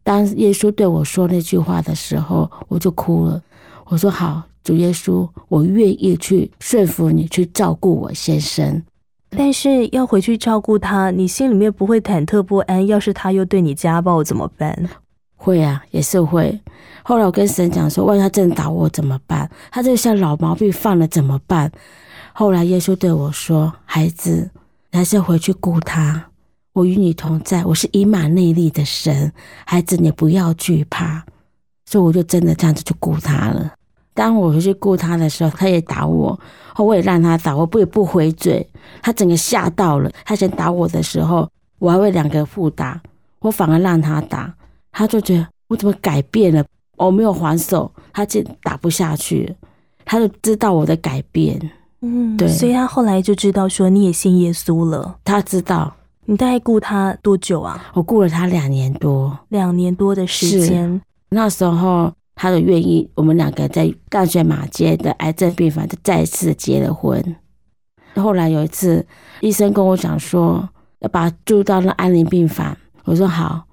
[SPEAKER 3] 当耶稣对我说那句话的时候，我就哭了。我说：“好，主耶稣，我愿意去顺服你，去照顾我先生。
[SPEAKER 2] 但是要回去照顾他，你心里面不会忐忑不安？要是他又对你家暴怎么办？
[SPEAKER 3] 会啊，也是会。后来我跟神讲说，万一他真的打我怎么办？他这个像老毛病犯了怎么办？后来耶稣对我说：“孩子，你还是回去顾他，我与你同在，我是以马内利的神。孩子，你不要惧怕。”所以我就真的这样子去顾他了。当我回去顾他的时候，他也打我，我也让他打，我不也不回嘴，他整个吓到了。他先打我的时候，我还会两个互打，我反而让他打。他就觉得我怎么改变了？我没有还手，他竟打不下去，他就知道我的改变，
[SPEAKER 2] 嗯，
[SPEAKER 3] 对
[SPEAKER 2] 所以他后来就知道说你也信耶稣了。
[SPEAKER 3] 他知道
[SPEAKER 2] 你大概雇他多久啊？
[SPEAKER 3] 我雇了他两年多，
[SPEAKER 2] 两年多的时间。
[SPEAKER 3] 那时候他就愿意，我们两个在淡水马街的癌症病房就再一次结了婚。后来有一次，医生跟我讲说要把他住到那安宁病房，我说好。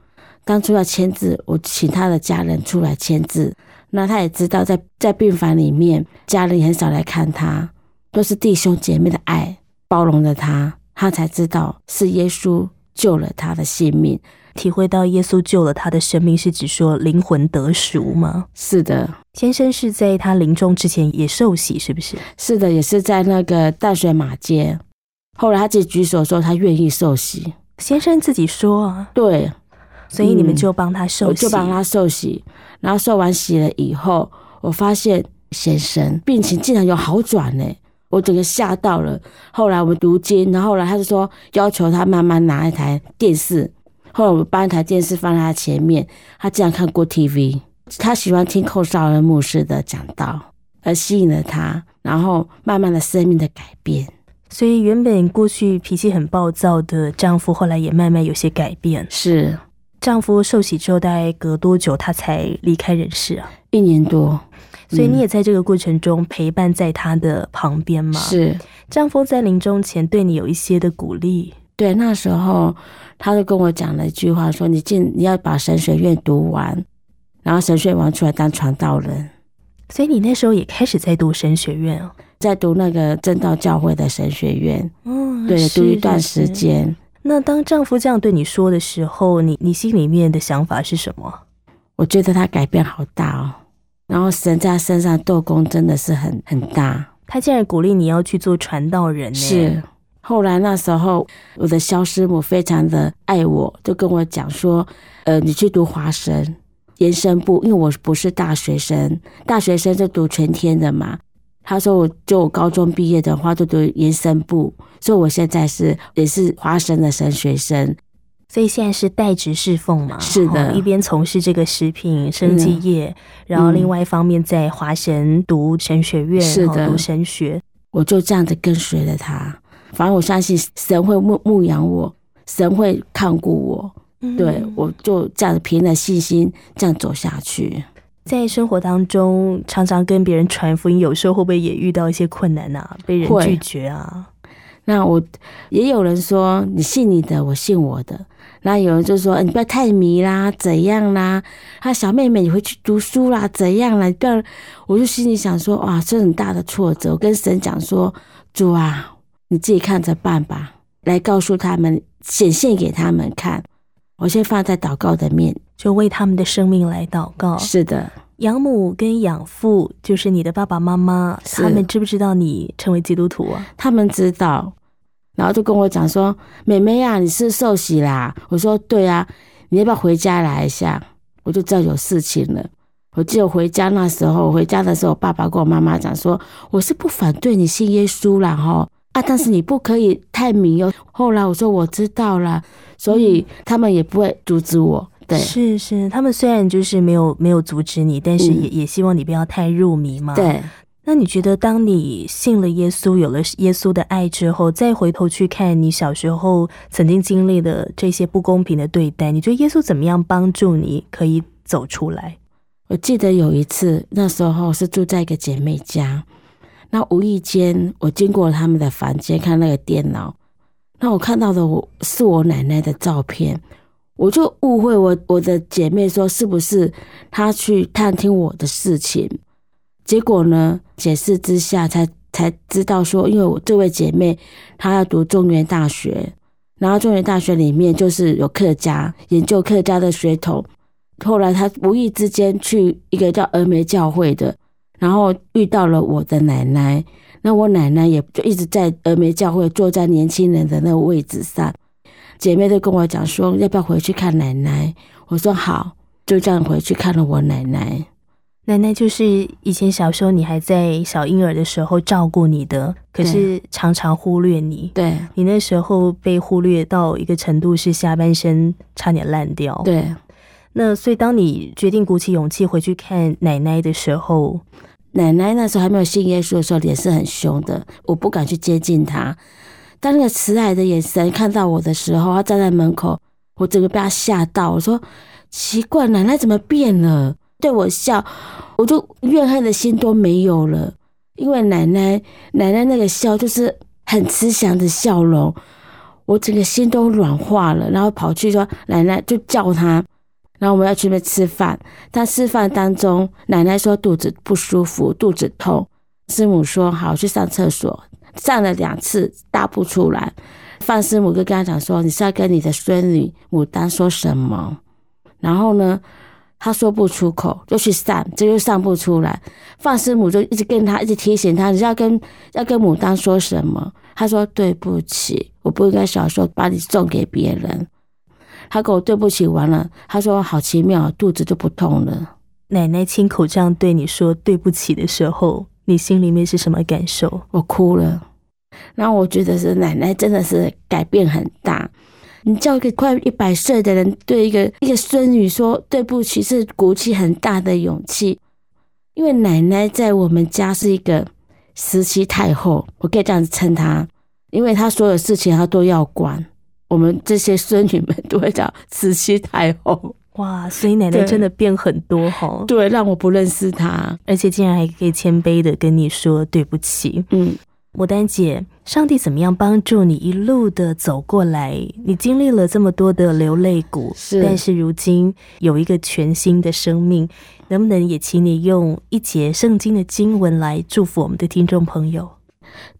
[SPEAKER 3] 当初要签字，我请他的家人出来签字。那他也知道在，在病房里面，家人很少来看他，都是弟兄姐妹的爱包容着他，他才知道是耶稣救了他的性命。
[SPEAKER 2] 体会到耶稣救了他的生命，是指说灵魂得赎吗？
[SPEAKER 3] 是的，
[SPEAKER 2] 先生是在他临终之前也受洗，是不是？
[SPEAKER 3] 是的，也是在那个淡水马街。后来他自己举手说他愿意受洗，
[SPEAKER 2] 先生自己说啊，
[SPEAKER 3] 对，
[SPEAKER 2] 所以你们
[SPEAKER 3] 嗯
[SPEAKER 2] 就帮他受洗，
[SPEAKER 3] 我就帮他受洗。然后受完洗了以后，我发现先生病情竟然有好转呢，我整个吓到了。后来我们读经，然后后来他就说要求他慢慢拿一台电视，后来我们把一台电视放在他前面，他竟然看过 TV，他喜欢听寇绍恩牧师的讲道，而吸引了他，然后慢慢的生命的改变。
[SPEAKER 2] 所以原本过去脾气很暴躁的丈夫，后来也慢慢有些改变。
[SPEAKER 3] 是
[SPEAKER 2] 丈夫受洗之后，大概隔多久他才离开人世啊？
[SPEAKER 3] 一年多，
[SPEAKER 2] 所以你也在这个过程中陪伴在他的旁边吗？。
[SPEAKER 3] 是
[SPEAKER 2] 丈夫在临终前对你有一些的鼓励，
[SPEAKER 3] 对，那时候他就跟我讲了一句话，说你进你要把神学院读完，然后神学完出来当传道人，
[SPEAKER 2] 所以你那时候也开始在读神学院哦。
[SPEAKER 3] 在读那个正道教会的神学院，
[SPEAKER 2] 嗯
[SPEAKER 3] 对，读一段
[SPEAKER 2] 是
[SPEAKER 3] 时间。
[SPEAKER 2] 那当丈夫这样对你说的时候，你你心里面的想法是什么？
[SPEAKER 3] 我觉得他改变好大哦，然后神在他身上斗功真的是很很大。
[SPEAKER 2] 他竟然鼓励你要去做传道人呢？
[SPEAKER 3] 是，后来那时候我的肖师母非常的爱我，就跟我讲说，呃，你去读华神延伸部，因为我不是大学生，大学生就读全天的嘛。他说我就我高中毕业的话，就读延伸部，所以我现在是也是华神的神学生。
[SPEAKER 2] 所以现在是代职侍奉嘛？
[SPEAKER 3] 是的
[SPEAKER 2] 哦一边从事这个食品生技业，然后另外一方面在华神读神学院，
[SPEAKER 3] 是的
[SPEAKER 2] 哦读神学。
[SPEAKER 3] 我就这样子跟随了他。反正我相信神会牧牧养我，神会看顾我，对
[SPEAKER 2] 嗯
[SPEAKER 3] 我就这样凭着信心这样走下去。
[SPEAKER 2] 在生活当中，常常跟别人传福音，有时候会不会也遇到一些困难啊？被人拒绝啊？
[SPEAKER 3] 那我也有人说你信你的，我信我的。那有人就说、哎你不要太迷啦，怎样啦？他小妹妹你回去读书啦，怎样啦？你不要，我就心里想说哇，这很大的挫折。我跟神讲说，主啊，你自己看着办吧，来告诉他们，显现给他们看。我先放在祷告的面。
[SPEAKER 2] 就为他们的生命来祷告。
[SPEAKER 3] 是的，
[SPEAKER 2] 养母跟养父就是你的爸爸妈妈，他们知不知道你成为基督徒啊？
[SPEAKER 3] 他们知道，然后就跟我讲说：“妹妹呀、你是受洗啦？”我说：“对啊，你要不要回家来一下？”我就知道有事情了。我记得回家那时候，回家的时候，爸爸跟我妈妈讲说：“我是不反对你信耶稣啦，哈啊，但是你不可以太迷哦。”后来我说：“我知道了。”所以他们也不会阻止我。对，
[SPEAKER 2] 是是，他们虽然就是没有没有阻止你，但是
[SPEAKER 3] 嗯
[SPEAKER 2] 也、也希望你不要太入迷嘛。。
[SPEAKER 3] 对，
[SPEAKER 2] 那你觉得，当你信了耶稣，有了耶稣的爱之后，再回头去看你小时候曾经经历的这些不公平的对待，你觉得耶稣怎么样帮助你可以走出来？
[SPEAKER 3] 我记得有一次，那时候是住在一个姐妹家，那无意间我经过他们的房间看那个电脑，那我看到的我是我奶奶的照片，我就误会我我的姐妹说是不是她去探听我的事情，结果呢解释之下才才知道说，因为我这位姐妹她要读中原大学，然后中原大学里面就是有客家研究客家的血统。后来她无意之间去一个叫峨眉教会的，然后遇到了我的奶奶。那我奶奶也就一直在峨眉教会坐在年轻人的那个位置上。姐妹都跟我讲说，要不要回去看奶奶？我说好，就这样回去看了我奶奶。
[SPEAKER 2] 奶奶就是以前小时候你还在小婴儿的时候照顾你的，可是常常忽略你。
[SPEAKER 3] 对
[SPEAKER 2] 你那时候被忽略到一个程度，是下半身差点烂掉。，
[SPEAKER 3] 对，
[SPEAKER 2] 那所以当你决定鼓起勇气回去看奶奶的时候，
[SPEAKER 3] 奶奶那时候还没有信耶稣的时候，脸是很凶的，我不敢去接近她。当那个慈爱的眼神看到我的时候，她站在门口，我整个被她吓到。我说：“奇怪，奶奶怎么变了？”对我笑，我就怨恨的心都没有了。因为奶奶奶奶那个笑就是很慈祥的笑容，我整个心都软化了。然后跑去说：“奶奶，就叫她。”然后我们要去那边吃饭，但吃饭当中，奶奶说肚子不舒服，肚子痛。师母说好去上厕所，上了两次大不出来。范师母就跟他讲说：“你是要跟你的孙女牡丹说什么？”然后呢，他说不出口，就去上，这就上不出来。范师母就一直跟他，一直提醒他：“你要跟要跟牡丹说什么？”他说：“对不起，我不应该小时候把你送给别人。”他跟我对不起完了，他说：“好奇妙，肚子就不痛了。”
[SPEAKER 2] 奶奶亲口这样对你说对不起的时候，你心里面是什么感受？
[SPEAKER 3] 我哭了。然后我觉得是奶奶真的是改变很大。你叫一个快一百岁的人对一个一个孙女说对不起，是鼓起很大的勇气。因为奶奶在我们家是一个慈禧太后，我可以这样子称她，因为她所有事情她都要管。我们这些孙女们都会叫慈禧太后，
[SPEAKER 2] 哇，所以奶奶真的变很多哈，
[SPEAKER 3] 对，让我不认识她。
[SPEAKER 2] 而且竟然还可以谦卑的跟你说对不起。
[SPEAKER 3] 嗯，
[SPEAKER 2] 牡丹姐，上帝怎么样帮助你一路的走过来？你经历了这么多的流泪谷，
[SPEAKER 3] 是
[SPEAKER 2] 但是如今有一个全新的生命，能不能也请你用一节圣经的经文来祝福我们的听众朋友？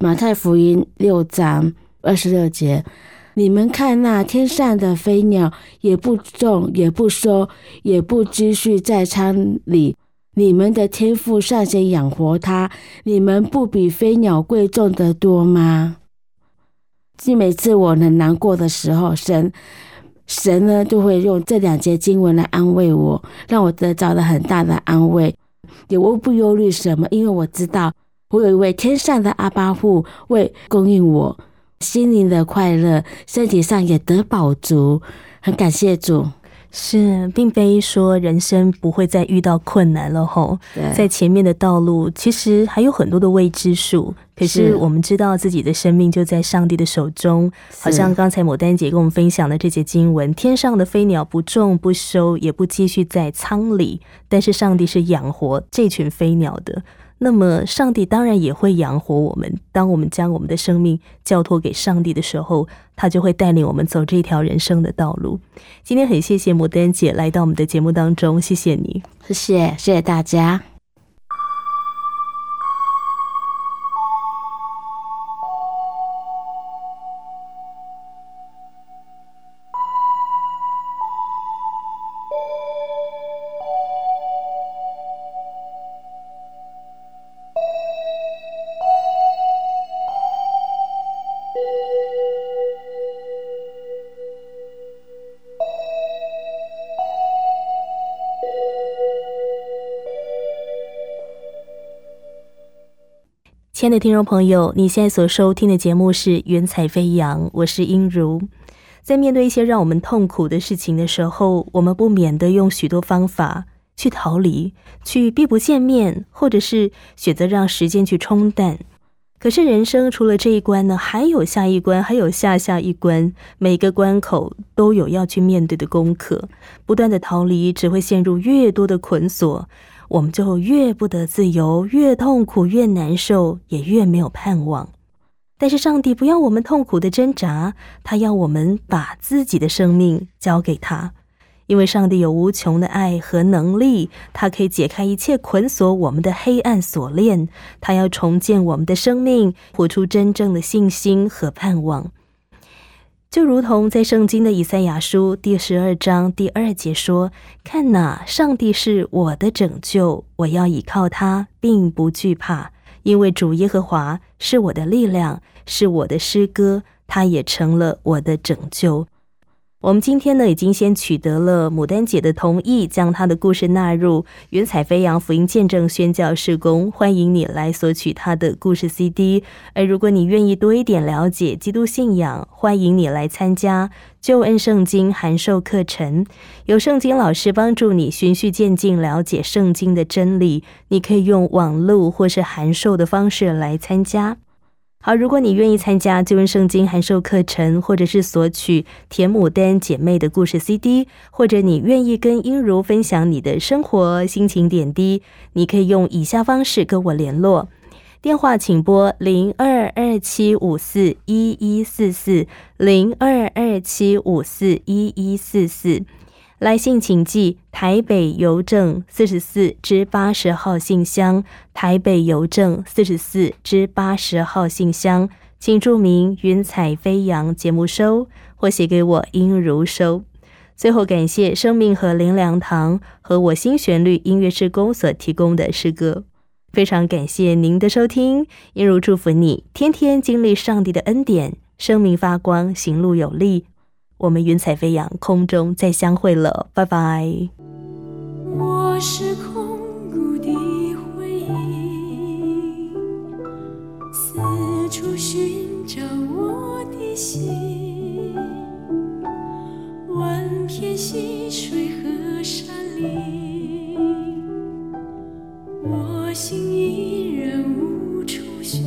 [SPEAKER 3] 马太福音六章二十六节，你们看那天上的飞鸟，也不种，也不收，也不积蓄在仓里，你们的天赋尚且养活它，你们不比飞鸟贵重得多吗？其实每次我很难过的时候，神神呢就会用这两节经文来安慰我，让我得着了很大的安慰，也无不忧虑什么，因为我知道我有一位天上的阿巴父为供应我心灵的快乐，身体上也得饱足。很感谢主。
[SPEAKER 2] 是，并非说人生不会再遇到困难了吼。在前面的道路，其实还有很多的未知数。可是
[SPEAKER 3] 是
[SPEAKER 2] 我们知道自己的生命就在上帝的手中，好像刚才牡丹姐跟我们分享的这节经文：天上的飞鸟不种不收，也不积蓄在仓里，但是上帝是养活这群飞鸟的。那么，上帝当然也会养活我们。当我们将我们的生命交托给上帝的时候，他就会带领我们走这条人生的道路。今天很谢谢牡丹姐来到我们的节目当中，谢谢你。
[SPEAKER 3] 谢谢，谢谢大家。
[SPEAKER 2] 亲爱的听众朋友，你现在所收听的节目是《云彩飞扬》，我是音如。在面对一些让我们痛苦的事情的时候，我们不免的用许多方法去逃离，去避不见面，或者是选择让时间去冲淡。可是人生除了这一关呢，还有下一关，还有下下一关，每个关口都有要去面对的功课。不断的逃离，只会陷入越多的捆锁。我们就越不得自由，越痛苦，越难受，也越没有盼望。但是上帝不要我们痛苦的挣扎，他要我们把自己的生命交给他，因为上帝有无穷的爱和能力，他可以解开一切捆锁我们的黑暗锁链，他要重建我们的生命，活出真正的信心和盼望。就如同在圣经的以赛亚书第十二章第二节说：“看哪，上帝是我的拯救，我要倚靠他，并不惧怕，因为主耶和华是我的力量，是我的诗歌，他也成了我的拯救。”我们今天呢，已经先取得了牡丹姐的同意，将她的故事纳入云彩飞扬福音见证宣教事工。欢迎你来索取她的故事 CD。而如果你愿意多一点了解基督信仰，欢迎你来参加救恩圣经函授课程，有圣经老师帮助你循序渐进了解圣经的真理。你可以用网络或是函授的方式来参加。好，如果你愿意参加救恩圣经函授课程，或者是索取田牡丹姐妹的故事 CD，或者你愿意跟英如分享你的生活心情点滴，你可以用以下方式跟我联络。电话请拨零二二七五四一一四四零二二七五四一一四四。来信请寄台北邮政四十四至八十号信箱，台北邮政四十四至八十号信箱，请注明“云彩飞扬”节目收，或写给我音如收。最后，感谢生命和灵粮堂和我新旋律音乐施工所提供的诗歌。非常感谢您的收听，音如祝福你天天经历上帝的恩典，生命发光，行路有力。我们云彩飞扬，空中再相会了，拜拜。
[SPEAKER 4] 我是空谷的回忆，四处寻找我的心，万片溪水和山林，我心依然无处寻。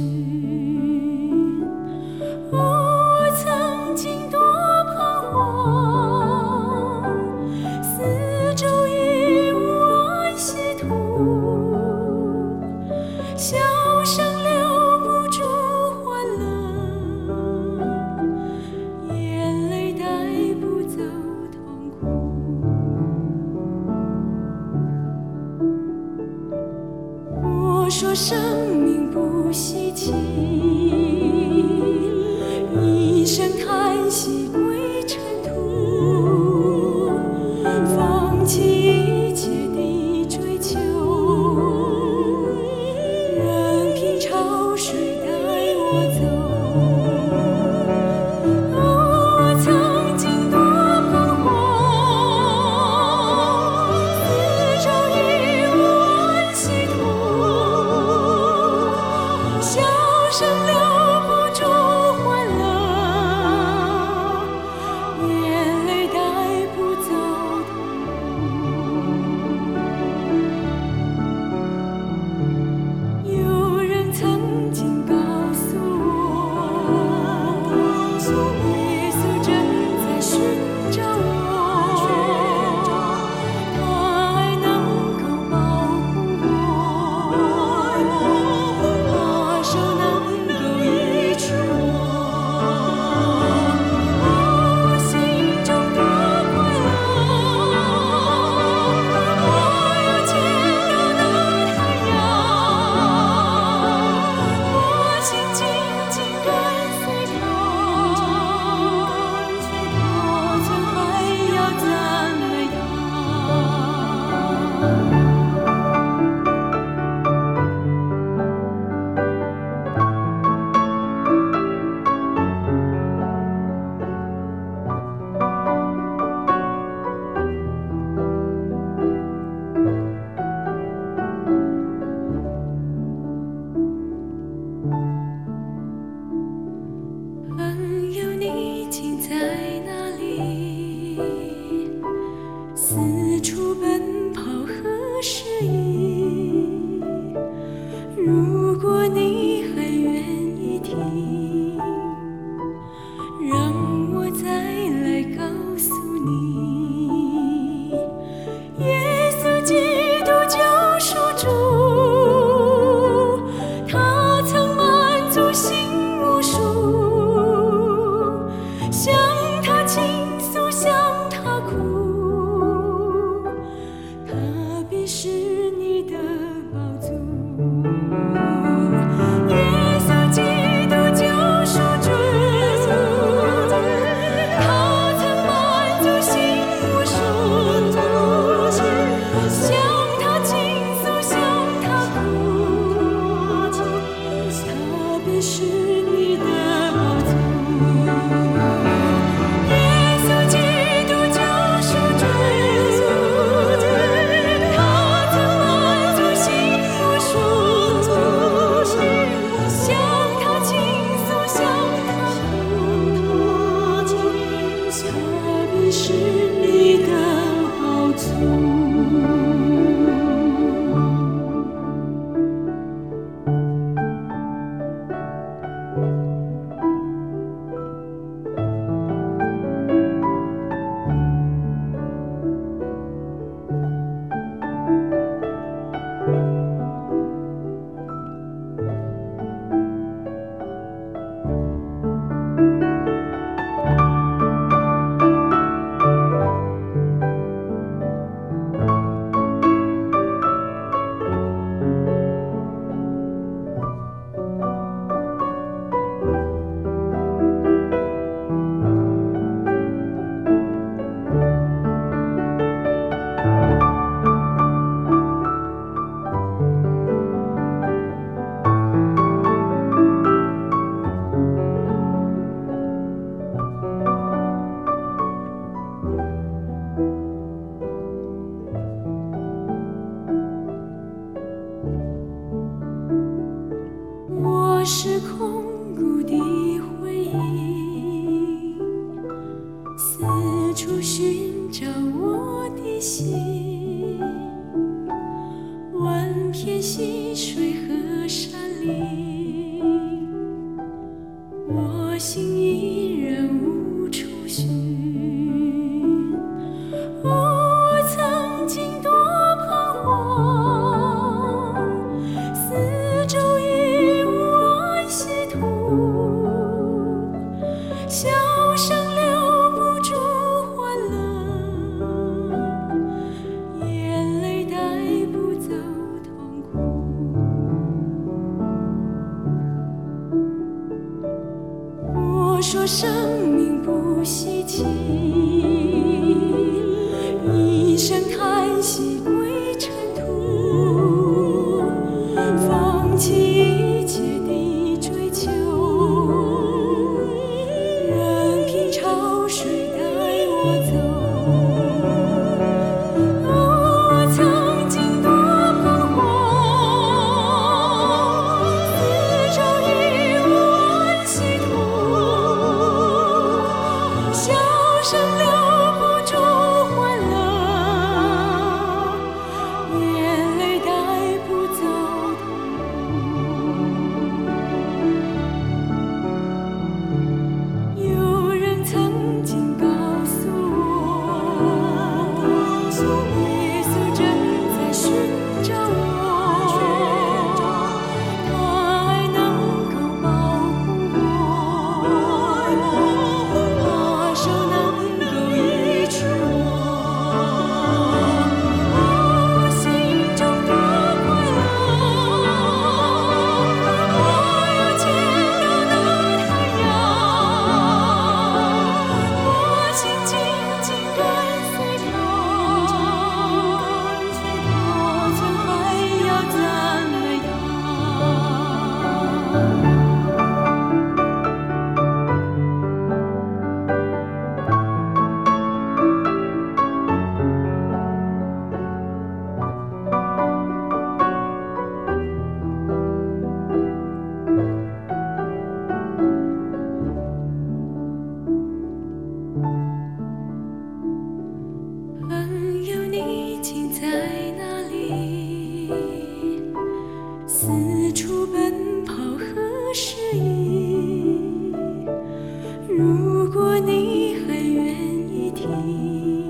[SPEAKER 4] 如果你还愿意听。